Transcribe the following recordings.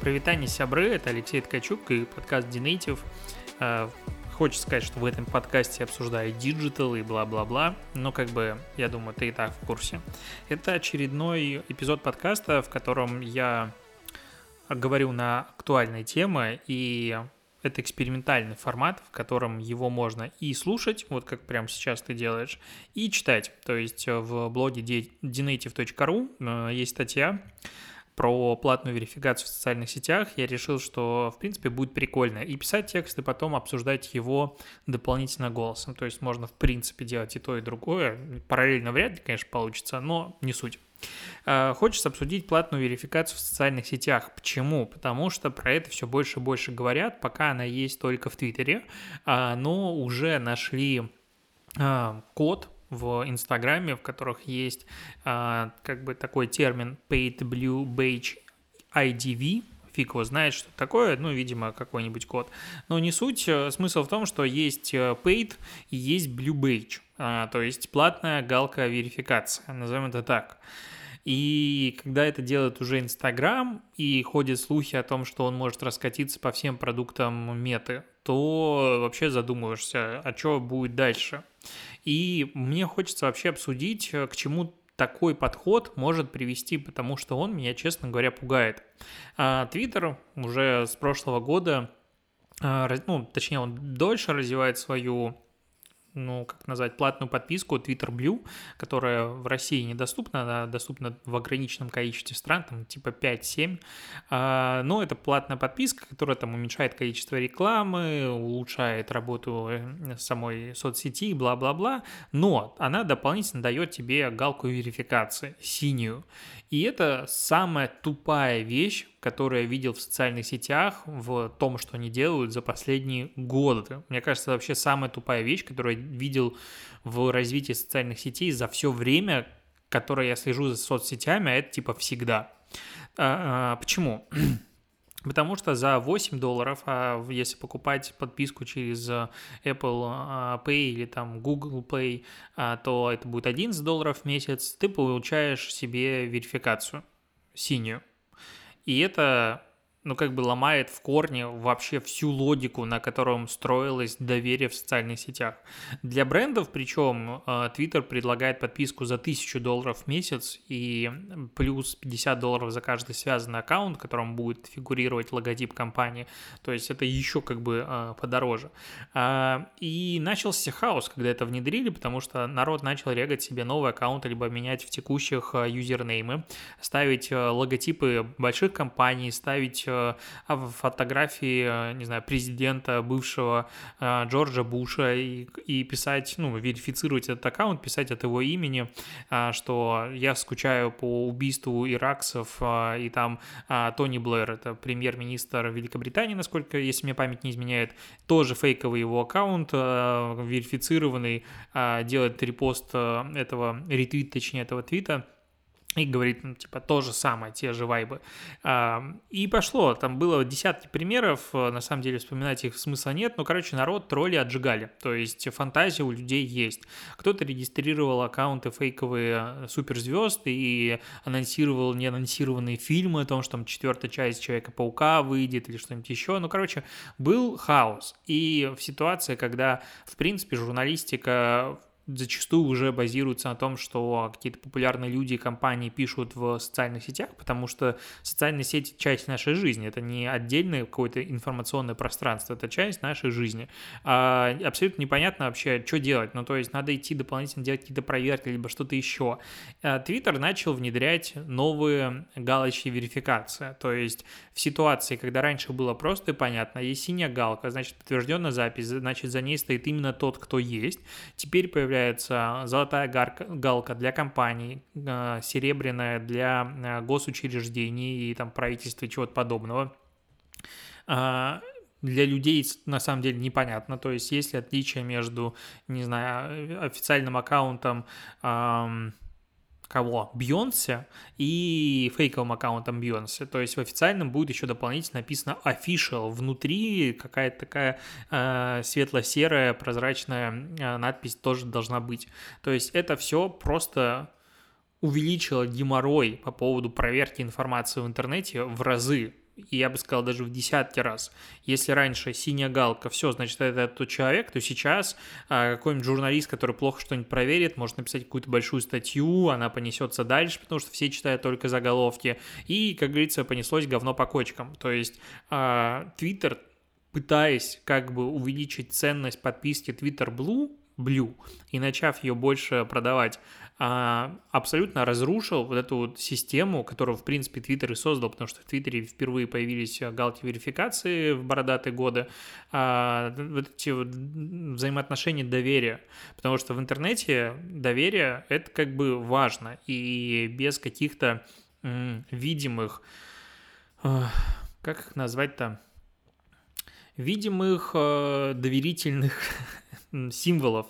Прывітанне, сябры, это Алексей Ткачук и подкаст Dinative. Э, хочется сказать, что в этом подкасте обсуждаю digital и бла-бла-бла, но как бы, я думаю, ты и так в курсе. Это очередной эпизод подкаста, в котором я говорю на актуальные темы, и это экспериментальный формат, в котором его можно и слушать, вот как прямо сейчас ты делаешь, и читать. То есть в блоге dinative.ru э, есть статья, про платную верификацию в социальных сетях, я решил, что, в принципе, будет прикольно. И писать текст, и потом обсуждать его дополнительно голосом. То есть можно, в принципе, делать и то, и другое. Параллельно вряд ли, конечно, получится, но не суть. А, хочется обсудить платную верификацию в социальных сетях. Почему? Потому что про это все больше и больше говорят, пока она есть только в Твиттере, а, но уже нашли а, код в Инстаграме, в которых есть а, как бы такой термин Paid Blue Badge IDV, фиг его знает, что такое, ну, видимо, какой-нибудь код. Но не суть, э, смысл в том, что есть э, paid и есть blue badge, то есть платная галка верификация, назовем это так. И когда это делает уже Инстаграм, и ходят слухи о том, что он может раскатиться по всем продуктам меты, то вообще задумываешься, а что будет дальше. И мне хочется вообще обсудить, э, к чему такой подход может привести, потому что он меня, честно говоря, пугает. А, твиттер уже с прошлого года, а, ну, точнее, он дольше развивает свою ну, как назвать, платную подписку Twitter Blue, которая в России недоступна, она доступна в ограниченном количестве стран, там типа 5-7, а, но это платная подписка, которая там уменьшает количество рекламы, улучшает работу э, самой соцсети, бла-бла-бла, но она дополнительно дает тебе галку верификации, синюю, и это самая тупая вещь, которую я видел в социальных сетях, в том, что они делают за последние годы. Мне кажется, вообще самая тупая вещь, которую я видел в развитии социальных сетей за все время, которое я слежу за соцсетями, это типа всегда. А, а, почему? Потому что за 8 долларов, а если покупать подписку через Apple а, Pay или там Google Pay, то это будет 11 долларов в месяц, ты получаешь себе верификацию синюю. И это ну, как бы ломает в корне вообще всю логику, на котором строилось доверие в социальных сетях. Для брендов, причем, э, Twitter предлагает подписку за 1000 долларов в месяц и плюс 50 долларов за каждый связанный аккаунт, в котором будет фигурировать логотип компании. То есть это еще как бы э, подороже. А, и начался хаос, когда это внедрили, потому что народ начал регать себе новый аккаунт, либо менять в текущих э, юзернеймы, ставить логотипы больших компаний, ставить фотографии, э, не знаю, президента бывшего э, Джорджа Буша. И, и писать, ну, верифицировать этот аккаунт, писать от его имени, э, что я скучаю по убийству иракцев, и там Тони Блэр, это премьер-министр Великобритании, насколько, если мне память не изменяет, тоже фейковый его аккаунт, верифицированный, делает репост этого, ретвит, точнее, этого твита, и говорит, ну, типа, то же самое, те же вайбы. И пошло, там было десятки примеров, э, на самом деле вспоминать их смысла нет, но, короче, народ тролли отжигали, то есть фантазия у людей есть. Кто-то регистрировал аккаунты фейковые э, суперзвезд и анонсировал неанонсированные фильмы о том, что там четвертая часть Человека-паука выйдет или что-нибудь еще. Ну, короче, был хаос. И в ситуации, когда, в принципе, журналистика зачастую уже базируется на том, что какие-то популярные люди и компании пишут в социальных сетях, потому что социальные сети – часть нашей жизни, это не отдельное какое-то информационное пространство, это часть нашей жизни. А абсолютно непонятно вообще, что делать, ну то есть надо идти дополнительно делать какие-то проверки, либо что-то еще. Твиттер начал внедрять новые галочки верификации, то есть в ситуации, когда раньше было просто и понятно, есть синяя галка, значит подтвержденная запись, значит за ней стоит именно тот, кто есть, теперь появляется появляется золотая галка для компаний, э, серебряная для э, госучреждений и там правительства и чего-то подобного. А, для людей на самом деле непонятно, то есть есть ли отличие между, не знаю, официальным аккаунтом, как кого? Бьонсе и фейковым аккаунтом Бьонсе. То есть в официальном будет еще дополнительно написано official. Внутри какая-то такая э, светло-серая прозрачная э, надпись тоже должна быть. То есть это все просто увеличило геморрой по поводу проверки информации в интернете в разы и я бы сказал даже в десятки раз. Если раньше синяя галка, все, значит, это тот человек, то сейчас а, какой-нибудь журналист, который плохо что-нибудь проверит, может написать какую-то большую статью, она понесется дальше, потому что все читают только заголовки, и, как говорится, понеслось говно по кочкам. То есть а, Twitter, пытаясь как бы увеличить ценность подписки Twitter Blue, Blue, и начав ее больше продавать а, абсолютно разрушил вот эту вот систему, которую, в принципе, Твиттер и создал, потому что в Твиттере впервые появились галки верификации в бородатые годы, а, вот эти вот взаимоотношения доверия, потому что в интернете доверие — это как бы важно, и без каких-то видимых, как их назвать-то, видимых доверительных символов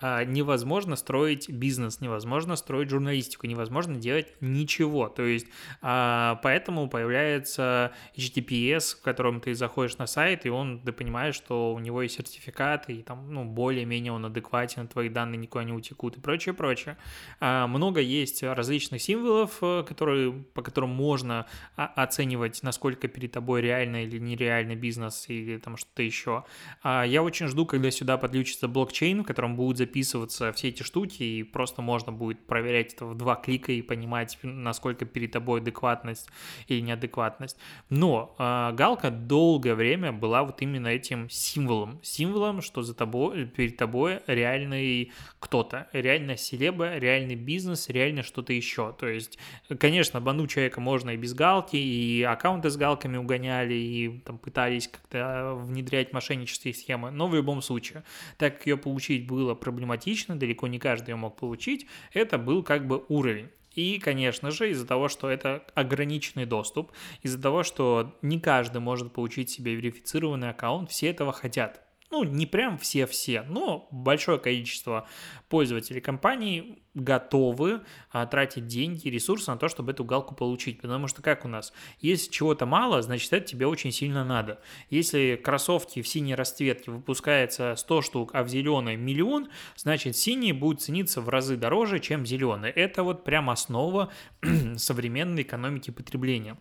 а, невозможно строить бизнес, невозможно строить журналистику, невозможно делать ничего. То есть а, поэтому появляется HTTPS, в котором ты заходишь на сайт, и он, ты понимаешь, что у него есть сертификат, и там, ну, более-менее он адекватен, твои данные никуда не утекут и прочее, прочее. А, много есть различных символов, э, которые, по которым можно оценивать, насколько перед тобой реально или нереальный бизнес или там что-то еще. Я очень жду, когда сюда подключится блокчейн, в котором будут записываться все эти штуки, и просто можно будет проверять это в два клика и понимать, насколько перед тобой адекватность или неадекватность. Но э, галка долгое время была вот именно этим символом. Символом, что за тобой, перед тобой реальный кто-то, реально селеба, реальный бизнес, реально что-то еще. То есть, конечно, бану человека можно и без галки, и аккаунты с галками угоняли, и там пытались как-то внедрять мошеннические схемы, но в любом случае, так как ее получить было проблематично, далеко не каждый ее мог получить, это был как бы уровень. И, конечно же, из-за того, что это ограниченный доступ, из-за того, что не каждый может получить себе верифицированный аккаунт, все этого хотят ну, не прям все-все, но большое количество пользователей компании готовы а, тратить деньги ресурсы на то, чтобы эту галку получить. Потому что как у нас? Если чего-то мало, значит, это тебе очень сильно надо. Если кроссовки в синей расцветке выпускается 100 штук, а в зеленой миллион, значит, синие будут цениться в разы дороже, чем зеленые. Это вот прям основа современной экономики потребления.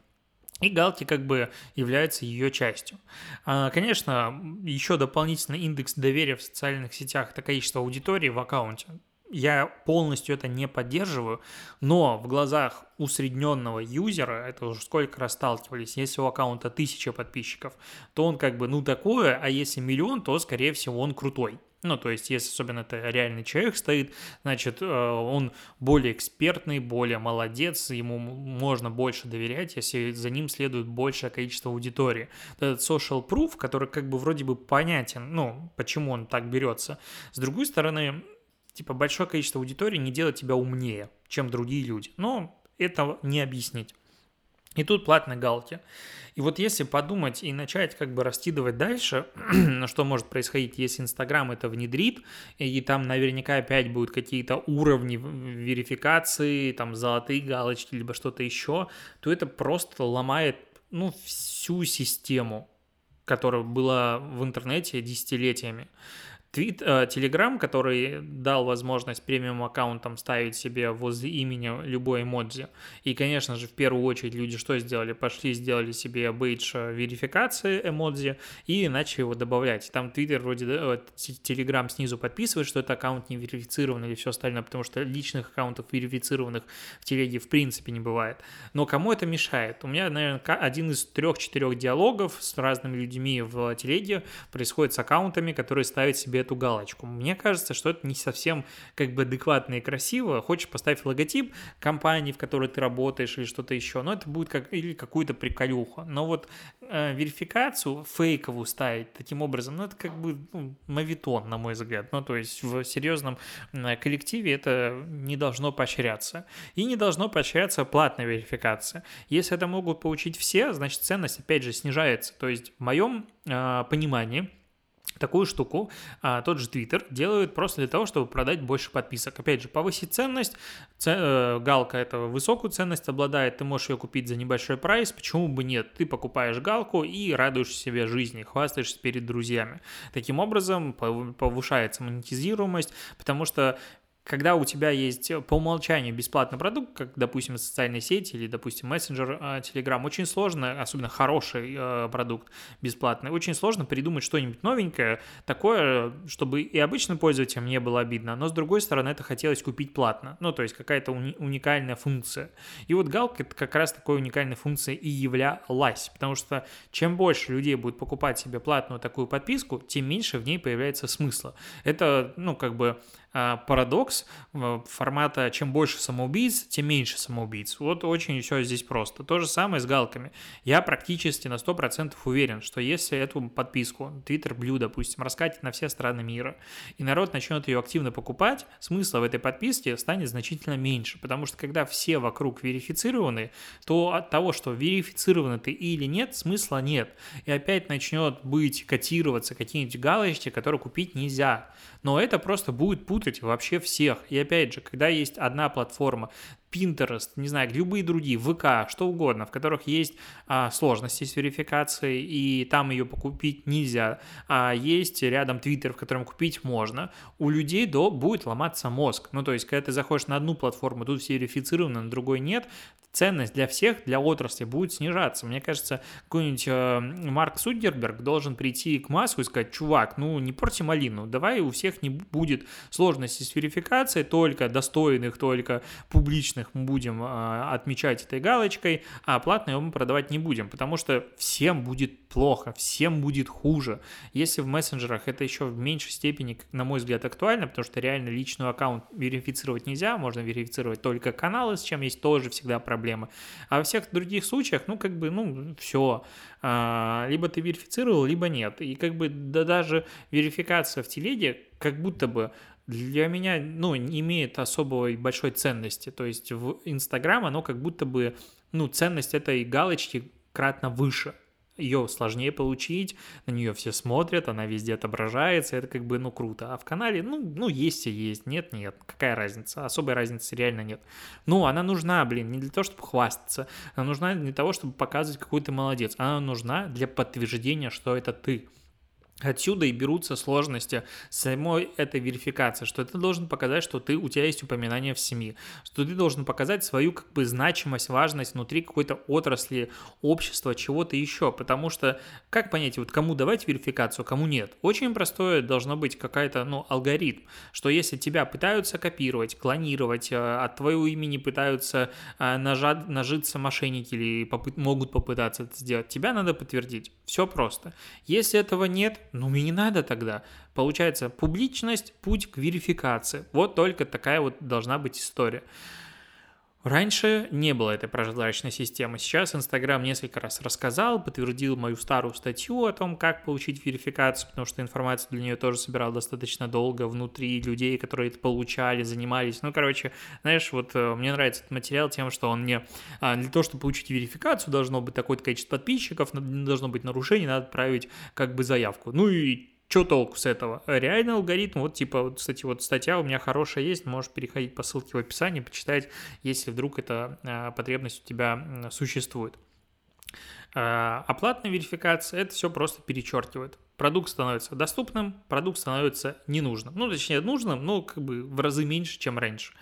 И галки как бы являются ее частью. А, конечно, еще дополнительный индекс доверия в социальных сетях – это количество аудитории в аккаунте. Я полностью это не поддерживаю, но в глазах усредненного юзера, это уже сколько раз сталкивались, если у аккаунта тысяча подписчиков, то он как бы ну такое, а если миллион, то скорее всего он крутой. Ну, то есть, если особенно это реальный человек стоит, значит, э, он более экспертный, более молодец, ему можно больше доверять, если за ним следует большее количество аудитории. Этот social proof, который как бы вроде бы понятен, ну, почему он так берется. С другой стороны, типа, большое количество аудитории не делает тебя умнее, чем другие люди. Но это не объяснить. И тут платные галки. И вот если подумать и начать как бы раскидывать дальше, что может происходить, если Инстаграм это внедрит, и там наверняка опять будут какие-то уровни верификации, там золотые галочки, либо что-то еще, то это просто ломает ну, всю систему, которая была в интернете десятилетиями. Твит, э, Телеграм, который дал возможность премиум аккаунтам ставить себе возле имени любой эмодзи. И, конечно же, в первую очередь люди что сделали? Пошли, сделали себе бейдж верификации эмодзи и начали его добавлять. Там Твиттер вроде, да, Телеграм снизу подписывает, что это аккаунт не верифицированный или все остальное, потому что личных аккаунтов верифицированных в Телеге в принципе не бывает. Но кому это мешает? У меня, наверное, один из трех-четырех диалогов с разными людьми в Телеге происходит с аккаунтами, которые ставят себе эту галочку. Мне кажется, что это не совсем как бы адекватно и красиво. Хочешь поставить логотип компании, в которой ты работаешь или что-то еще, но это будет как или какую-то приколюху. Но вот э, верификацию фейковую ставить таким образом, ну это как бы ну, мавитон, на мой взгляд. Ну то есть в серьезном э, коллективе это не должно поощряться. И не должно поощряться платная верификация. Если это могут получить все, значит ценность опять же снижается. То есть в моем э, понимании такую штуку а, тот же Twitter делает просто для того, чтобы продать больше подписок. Опять же, повысить ценность. Ц, э, галка этого высокую ценность обладает, ты можешь ее купить за небольшой прайс. Почему бы нет? Ты покупаешь галку и радуешь себе жизни, хвастаешься перед друзьями. Таким образом повышается монетизируемость, потому что когда у тебя есть э, по умолчанию бесплатный продукт, как, допустим, социальные сети или, допустим, мессенджер э, Telegram, очень сложно, особенно хороший э, продукт бесплатный, очень сложно придумать что-нибудь новенькое, такое, чтобы и обычным пользователям не было обидно, но, с другой стороны, это хотелось купить платно, ну, то есть какая-то уни- уникальная функция. И вот галка это как раз такой уникальной функцией и являлась, потому что чем больше людей будет покупать себе платную такую подписку, тем меньше в ней появляется смысла. Это, ну, как бы парадокс формата «чем больше самоубийц, тем меньше самоубийц». Вот очень все здесь просто. То же самое с галками. Я практически на 100% уверен, что если эту подписку Twitter Blue, допустим, раскатить на все страны мира, и народ начнет ее активно покупать, смысла в этой подписке станет значительно меньше, потому что когда все вокруг верифицированы, то от того, что верифицированы ты или нет, смысла нет. И опять начнет быть котироваться какие-нибудь галочки, которые купить нельзя но это просто будет путать вообще всех. И опять же, когда есть одна платформа, Pinterest, не знаю, любые другие, ВК, что угодно, в которых есть а, сложности с верификацией, и там ее покупить нельзя, а есть рядом Twitter, в котором купить можно, у людей до будет ломаться мозг. Ну, то есть, когда ты заходишь на одну платформу, тут все верифицированы, на другой нет, ценность для всех, для отрасли будет снижаться. Мне кажется, какой-нибудь э, Марк Суддерберг должен прийти к Маску и сказать, чувак, ну не порти малину, давай у всех не будет сложности с верификацией, только достойных, только публичных мы будем э, отмечать этой галочкой, а платные мы продавать не будем, потому что всем будет плохо, всем будет хуже. Если в мессенджерах это еще в меньшей степени, на мой взгляд, актуально, потому что реально личный аккаунт верифицировать нельзя, можно верифицировать только каналы, с чем есть тоже всегда проблемы. А во всех других случаях, ну, как бы, ну, все. А, либо ты верифицировал, либо нет. И как бы да, даже верификация в телеге как будто бы для меня, ну, не имеет особой большой ценности. То есть в Инстаграм оно как будто бы, ну, ценность этой галочки кратно выше ее сложнее получить, на нее все смотрят, она везде отображается, это как бы, ну, круто. А в канале, ну, ну есть и есть, нет, нет, какая разница, особой разницы реально нет. Ну, она нужна, блин, не для того, чтобы хвастаться, она нужна для того, чтобы показывать, какой ты молодец, она нужна для подтверждения, что это ты. Отсюда и берутся сложности самой этой верификации, что ты должен показать, что ты, у тебя есть упоминание в СМИ, что ты должен показать свою как бы значимость, важность внутри какой-то отрасли, общества, чего-то еще, потому что как понять, вот кому давать верификацию, кому нет? Очень простое должно быть какая-то, ну, алгоритм, что если тебя пытаются копировать, клонировать, э, от твоего имени пытаются э, нажать, нажиться мошенники или попы- могут попытаться это сделать, тебя надо подтвердить. Все просто. Если этого нет, ну, мне не надо тогда. Получается, публичность – путь к верификации. Вот только такая вот должна быть история. Раньше не было этой прозрачной системы. Сейчас Инстаграм несколько раз рассказал, подтвердил мою старую статью о том, как получить верификацию, потому что информацию для нее тоже собирал достаточно долго внутри людей, которые это получали, занимались. Ну, короче, знаешь, вот э, мне нравится этот материал тем, что он мне а, для того, чтобы получить верификацию, должно быть такое-то количество подписчиков, должно быть нарушений, надо отправить как бы заявку. Ну и что толку с этого? Реальный алгоритм, вот типа, вот, кстати, вот статья у меня хорошая есть, можешь переходить по ссылке в описании, почитать, если вдруг эта а, потребность у тебя существует. А, оплатная верификация это все просто перечеркивает. Продукт становится доступным, продукт становится ненужным. Ну, точнее, нужным, но как бы в разы меньше, чем раньше.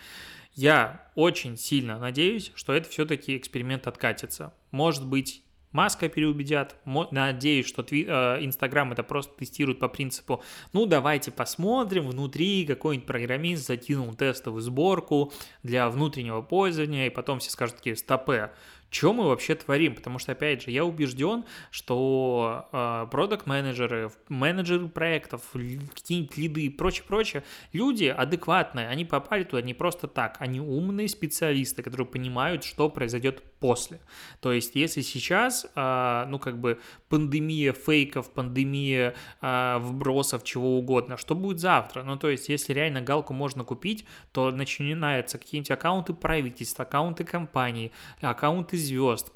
Я очень сильно надеюсь, что это все-таки эксперимент откатится. Может быть, Маска переубедят. Надеюсь, что э, Инстаграм это просто тестирует по принципу, ну давайте посмотрим, внутри какой-нибудь программист закинул тестовую сборку для внутреннего пользования, и потом все скажут такие, стопе, что мы вообще творим, потому что, опять же, я убежден, что э, продукт-менеджеры, менеджеры проектов, какие-нибудь лиды и прочее-прочее, люди адекватные, они попали туда не просто так, они умные специалисты, которые понимают, что произойдет после. То есть, если сейчас, э, ну, как бы пандемия фейков, пандемия э, вбросов, чего угодно, что будет завтра? Ну, то есть, если реально галку можно купить, то начинаются какие-нибудь аккаунты правительства, аккаунты компаний, аккаунты звезд,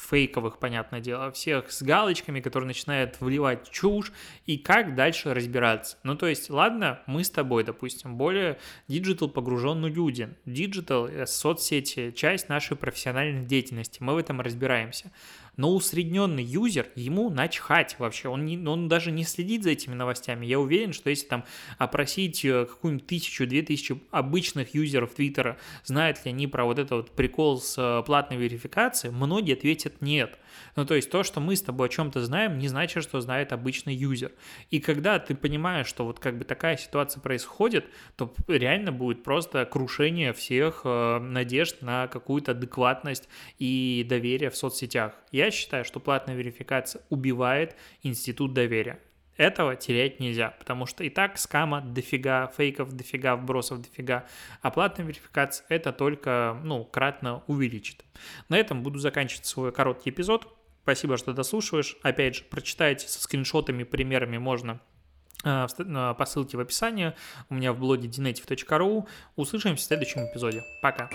фейковых, понятное дело, всех с галочками, которые начинают вливать чушь, и как дальше разбираться. Ну, то есть, ладно, мы с тобой, допустим, более digital погруженные люди. Digital, э, соцсети, часть нашей профессиональной деятельности, мы в этом разбираемся но усредненный юзер, ему начхать вообще, он, не, он даже не следит за этими новостями. Я уверен, что если там опросить э, какую-нибудь тысячу, две тысячи обычных юзеров Твиттера, знают ли они про вот этот вот прикол с э, платной верификацией, многие ответят нет. Ну, то есть то, что мы с тобой о чем-то знаем, не значит, что знает обычный юзер. И когда ты понимаешь, что вот как бы такая ситуация происходит, то реально будет просто крушение всех э, надежд на какую-то адекватность и доверие в соцсетях. Я считаю, что платная верификация убивает институт доверия. Этого терять нельзя, потому что и так скама дофига, фейков дофига, вбросов дофига, а платная верификация это только, ну, кратно увеличит. На этом буду заканчивать свой короткий эпизод. Спасибо, что дослушиваешь. Опять же, прочитайте со скриншотами, примерами можно э, по ссылке в описании. У меня в блоге dinative.ru. Услышимся в следующем эпизоде. Пока.